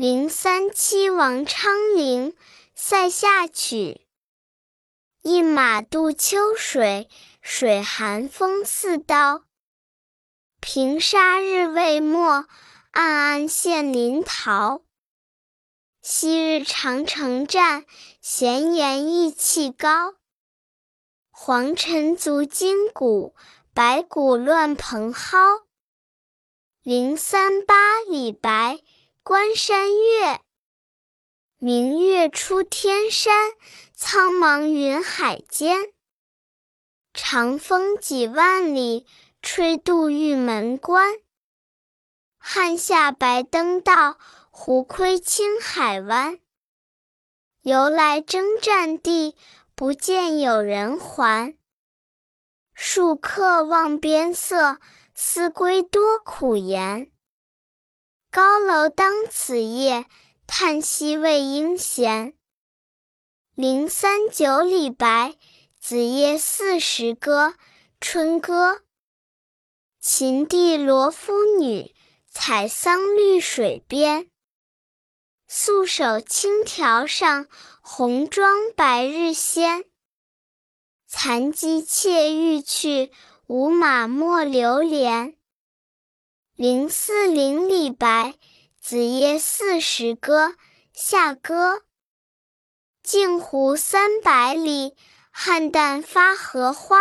零三七王昌龄塞下曲。一马渡秋水，水寒风似刀。平沙日未没，暗暗现临洮。昔日长城战，闲言意气高。黄尘足金古，白骨乱蓬蒿。零三八李白。关山月，明月出天山，苍茫云海间。长风几万里，吹度玉门关。汉下白登道，胡窥青海湾。由来征战地，不见有人还。戍客望边色，思归多苦颜。高楼当此夜，叹息未应闲。零三九李白，子夜四时歌，春歌。秦地罗敷女，采桑绿水边。素手青条上，红妆白日鲜。残机妾欲去，无马莫留连。零四零李白，子夜四时歌，下歌。镜湖三百里，菡萏发荷花。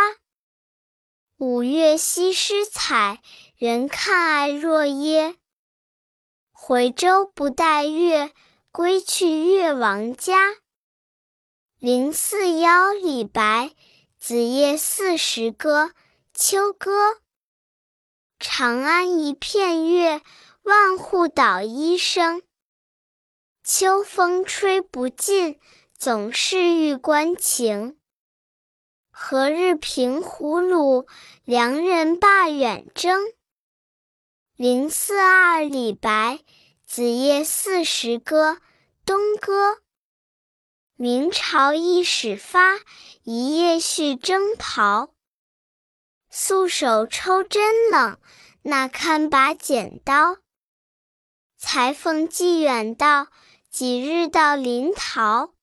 五月西施采，人看爱若耶。回舟不待月，归去月王家。零四幺李白，子夜四时歌，秋歌。长安一片月，万户捣衣声。秋风吹不尽，总是玉关情。何日平胡虏，良人罢远征？零四二李白，子夜四时歌，东歌。明朝一始发，一夜续征袍。素手抽针冷，那堪把剪刀？裁缝寄远道，几日到临洮？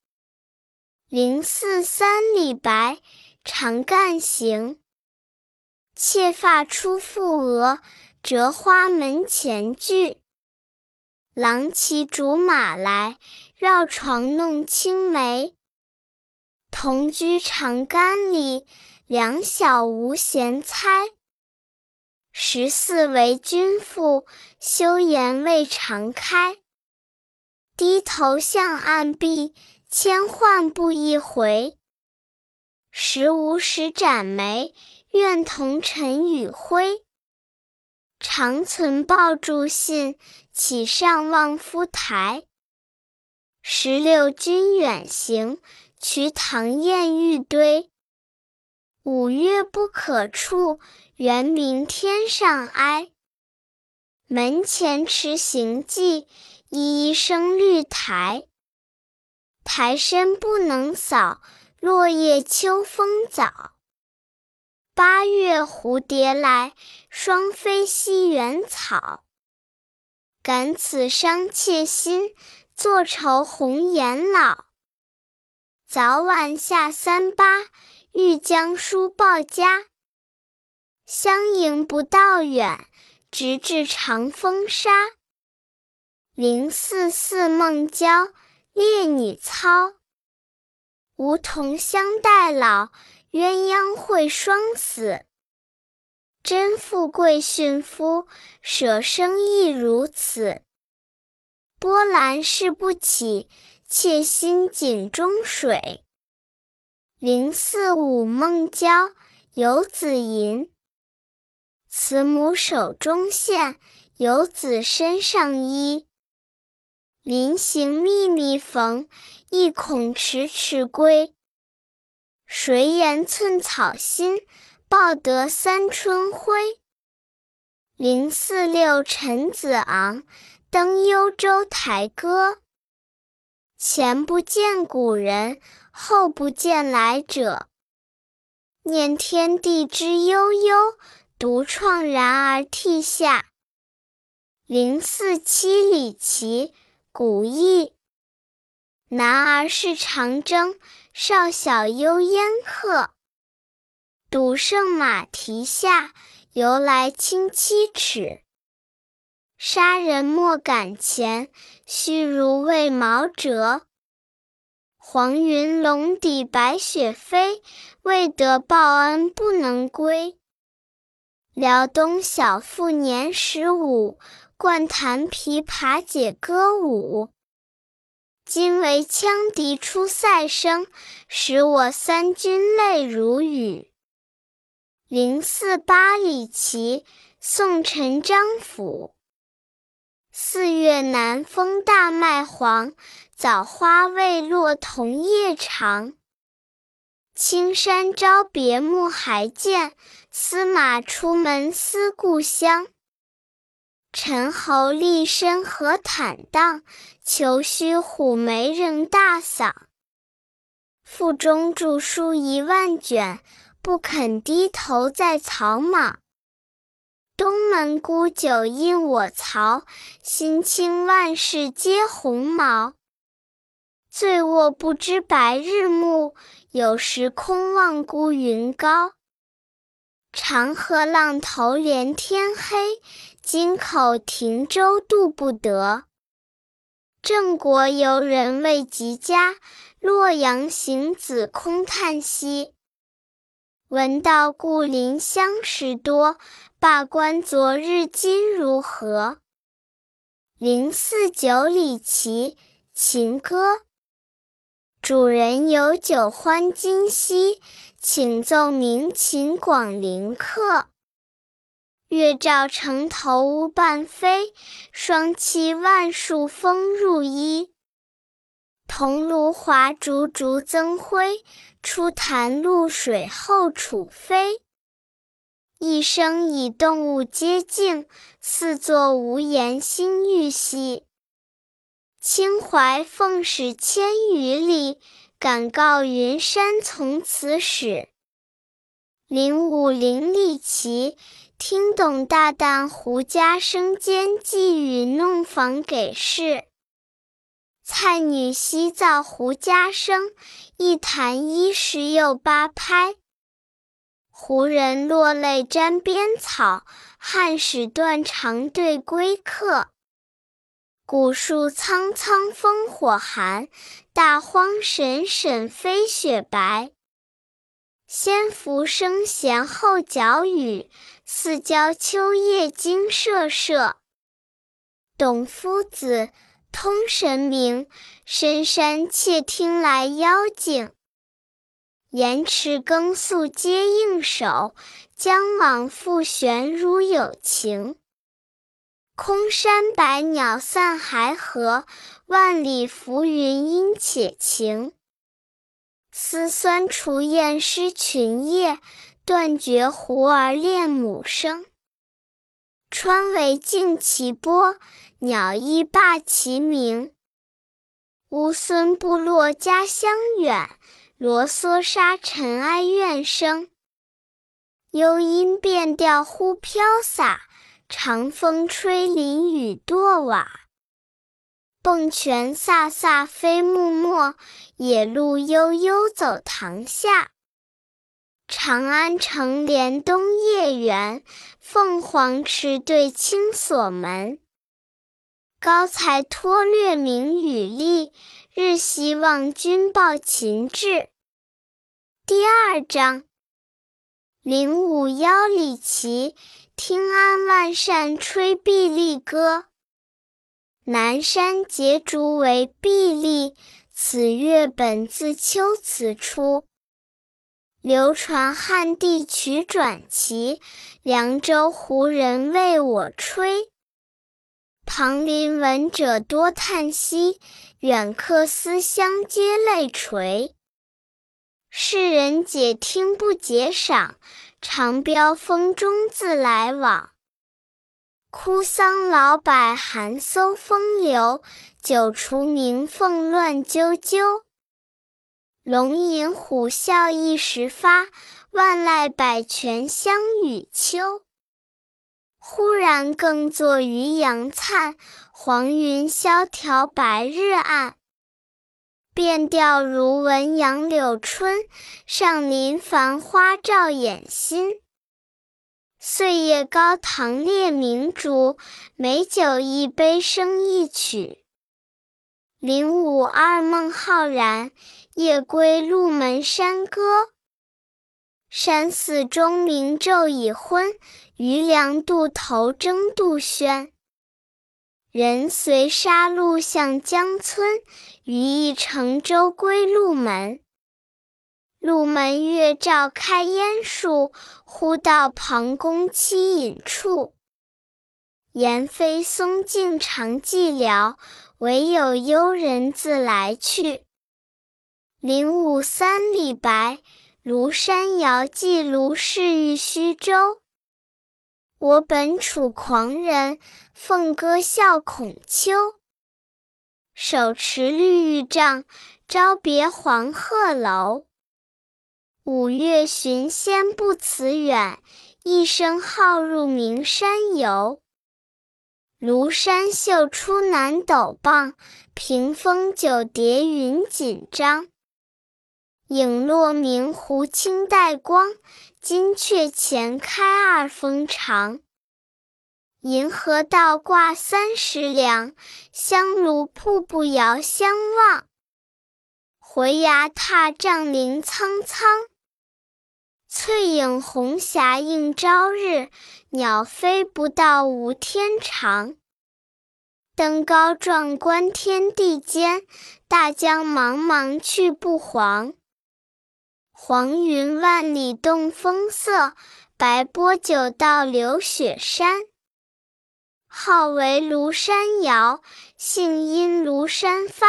零四三李白，长干行。妾发初覆额，折花门前剧。郎骑竹马来，绕床弄青梅。同居长干里。两小无嫌猜，十四为君妇，羞颜未尝开。低头向暗壁，千唤不一回。时无时展眉，愿同尘与灰。长存抱柱信，岂上望夫台？十六君远行，瞿塘滟玉堆。五月不可触，圆明天上哀。门前迟行迹，一一生绿苔。苔深不能扫，落叶秋风早。八月蝴蝶来，双飞西园草。感此伤妾心，坐愁红颜老。早晚下三巴。欲将书报家，相迎不道远，直至长风沙。零四四孟郊，烈女操。梧桐相待老，鸳鸯会双死。真富贵殉夫，舍生亦如此。波澜誓不起，妾心井中水。零四五孟郊，游子吟。慈母手中线，游子身上衣。临行密密缝，意恐迟迟归。谁言寸草心，报得三春晖？零四六陈子昂，登幽州台歌。前不见古人。后不见来者，念天地之悠悠，独怆然而涕下。零四七李琦，古意。男儿是长征，少小幽烟客。赌胜马蹄下，由来轻七尺。杀人莫敢前，须如未毛折。黄云笼底白雪飞，未得报恩不能归。辽东小妇年十五，惯弹琵琶解歌舞。今为羌笛出塞声，使我三军泪如雨。零四八里奇，宋陈张甫。四月南风大麦黄，枣花未落桐叶长。青山朝别暮还见，司马出门思故乡。陈侯立身何坦荡，裘须虎眉仍大嗓。腹中著书一万卷，不肯低头在草莽。东门沽酒应我曹，新清万事皆鸿毛。醉卧不知白日暮，有时空望孤云高。长河浪头连天黑，津口停舟渡不得。郑国游人未及家，洛阳行子空叹息。闻道故邻相识多，罢官昨日今如何？零四九里奇情歌。主人有酒欢今夕，请奏鸣琴广陵客。月照城头乌半飞，霜栖万树风入衣。桐庐华烛烛增辉，出潭露水后楚飞。一生以动物皆静，四座无言心欲息。清淮奉使千余里，敢告云山从此始。零五零里奇，听懂大旦胡家生间寄语弄房给事。蔡女西造胡家生，一弹一十又八拍。胡人落泪沾边草，汉使断肠对归客。古树苍苍烽火寒，大荒沈沈飞雪白。先浮声弦后角雨，四郊秋叶惊瑟瑟。董夫子，通神明，深山窃听来妖精。盐池更宿皆应手，将往复旋如有情。空山百鸟散还合，万里浮云阴且晴。丝酸雏燕失群夜，断绝胡儿恋母声。川尾静其波，鸟依罢其鸣。乌孙部落家乡远，罗嗦沙尘哀怨声。幽音变调忽飘洒。长风吹林雨堕瓦，蹦泉飒飒飞木没，野鹿悠悠走塘下。长安城连东夜圆，凤凰池对青锁门。高才托略明雨丽，日夕望君报秦志。第二章，零五幺里奇。听安万扇吹碧丽歌，南山结竹为碧丽。此乐本自秋词出。流传汉地曲转奇，凉州胡人为我吹。旁邻闻者多叹息，远客思乡皆泪垂。世人解听不解赏。长标风中自来往，哭丧老柏寒飕风流。酒雏鸣凤乱啾啾，龙吟虎啸一时发。万籁百泉相与秋。忽然更作渔阳灿，黄云萧条白日暗。变调如闻杨柳春，上林繁花照眼心。岁月高堂列明烛，美酒一杯生一曲。零五二梦浩然，夜归鹿门山歌。山寺钟鸣昼已昏，渔梁渡头争杜鹃。人随沙路向江村，余亦乘舟归鹿门。鹿门月照开烟树，忽到庞公栖隐处。言非松径长寂寥，惟有幽人自来去。零五三李白，庐山遥寄卢氏寓虚舟。我本楚狂人，凤歌笑孔丘。手持绿玉杖，朝别黄鹤楼。五岳寻仙不辞远，一声号入名山游。庐山秀出南斗傍，屏风九叠云锦张。影落明湖青带光。金阙前开二峰长，银河倒挂三十梁，香炉瀑布遥相望。回崖踏嶂林苍苍，翠影红霞映朝日。鸟飞不到无天长，登高壮观天地间，大江茫茫去不还。黄云万里动风色，白波九道流雪山。号为庐山谣，兴因庐山发。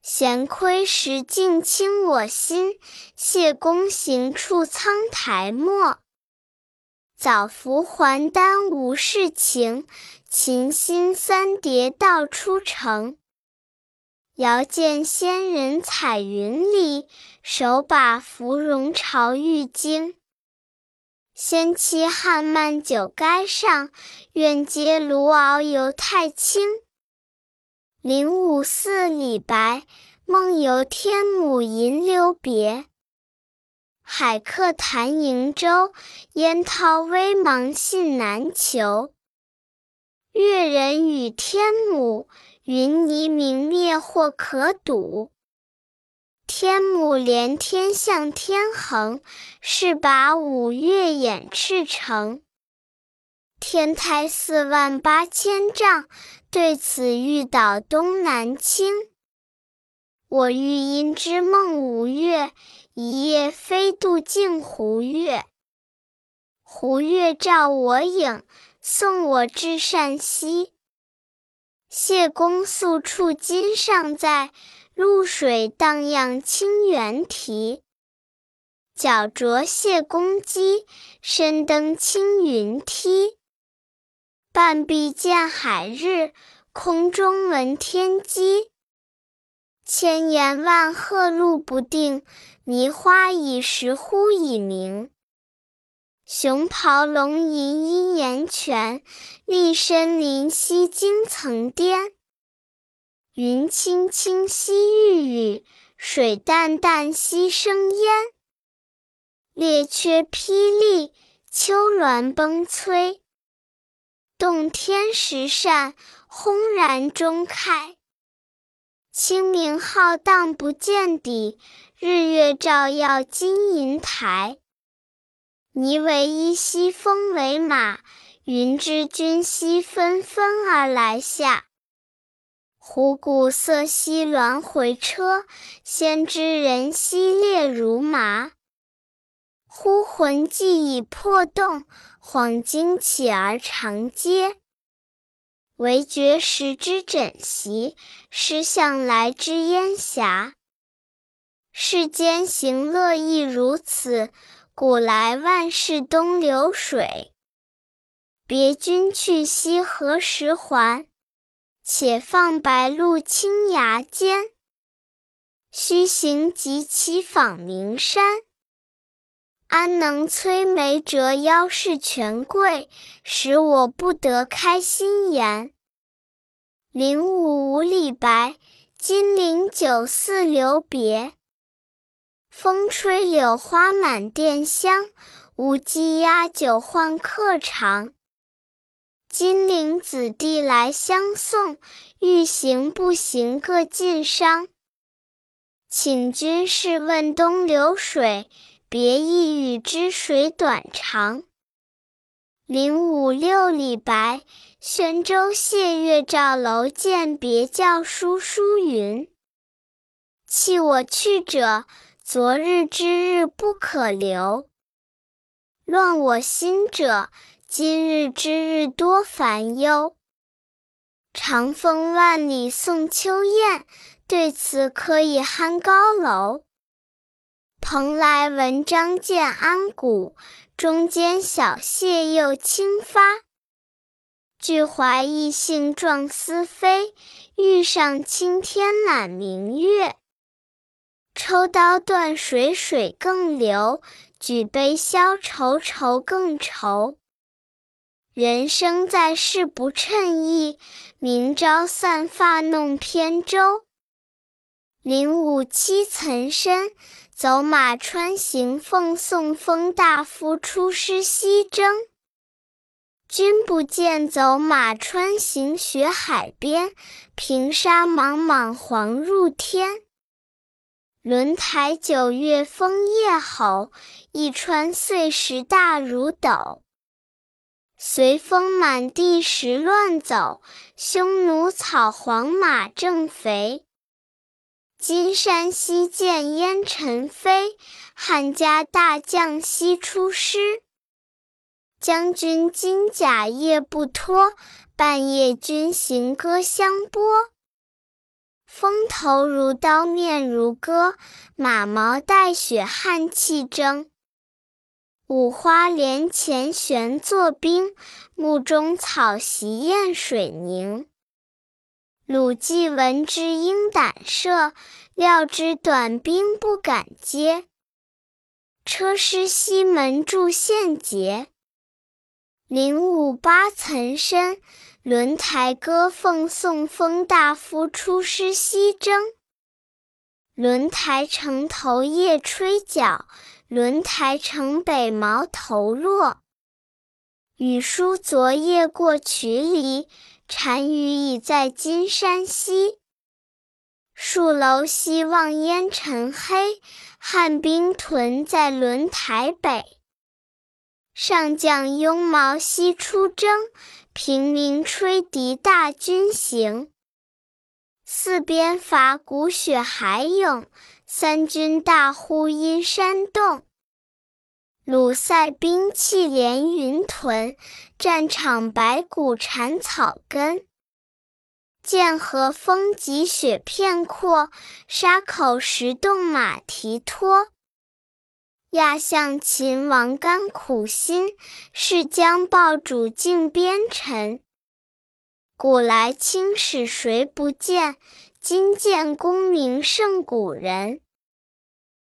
闲窥石镜清我心，谢公行处苍苔没。早服还丹无世情，琴心三叠道出城。遥见仙人彩云里，手把芙蓉朝玉京。仙期汉漫酒垓上，愿接卢敖游太清。灵武寺李白，梦游天姥吟留别。海客谈瀛洲，烟涛微茫信难求。越人语天姥。云霓明灭或可睹，天姥连天向天横，是把五岳掩赤城。天台四万八千丈，对此欲倒东南倾。我欲因之梦吴越，一夜飞渡镜湖月。湖月照我影，送我至善溪。谢公宿处今尚在，露水荡漾清猿啼。脚着谢公屐，身登青云梯。半壁见海日，空中闻天鸡。千言万壑路不定，迷花倚石忽已明。熊咆龙吟阴岩泉，立深林溪惊层巅。云青青兮欲雨，水澹澹兮生烟。列缺霹雳，丘峦崩摧。洞天石扇，轰然中开。清明浩荡不见底，日月照耀金银台。霓为衣兮风为马，云之君兮纷纷而来下。虎鼓瑟兮鸾回车，仙知人兮列如麻。忽魂悸已破洞，恍惊起而长嗟。惟觉时之枕席，失向来之烟霞。世间行乐亦如此。古来万事东流水，别君去兮何时还？且放白鹿青崖间，须行即骑访名山。安能摧眉折腰事权贵，使我不得开心颜？零五五李白，金陵酒肆留别。风吹柳花满店香，无鸡鸭酒换客尝。金陵子弟来相送，欲行不行各尽觞。请君试问东流水，别意与之水短长。零五六李白，宣州谢月照楼饯别教书书云：弃我去者，昨日之日不可留；乱我心者，今日之日多烦忧，长风万里送秋雁，对此可以酣高楼。蓬莱文章建安骨，中间小谢又轻发。俱怀逸兴壮思飞，欲上青天揽明月。抽刀断水水更流，举杯消愁愁更愁。人生在世不称意，明朝散发弄扁舟。零五七岑参，走马川行奉送封大夫出师西征。君不见走马川行雪海边，平沙莽莽黄入天。轮台九月风夜吼，一川碎石大如斗。随风满地石乱走，匈奴草黄马正肥。金山西见烟尘飞，汉家大将西出师。将军金甲夜不脱，半夜军行歌相拨。风头如刀面如割，马毛带雪汗气蒸。五花连前悬作冰，幕中草席咽水凝。鲁季闻之应胆慑，料知短兵不敢接。车师西门筑陷阱。零五八岑参，轮台歌奉送封大夫出师西征。轮台城头夜吹角。轮台城北毛头落，雨疏昨夜过渠犁，单于已在金山西。戍楼西望烟尘黑，汉兵屯在轮台北。上将拥矛西出征，平明吹笛大军行。四边伐鼓雪海涌。三军大呼阴山洞，鲁塞兵器连云屯，战场白骨缠草根。剑河风急雪片阔，沙口石洞马蹄脱。亚相秦王甘苦心，誓将报主尽边臣。古来青史谁不见？今见功名胜古人。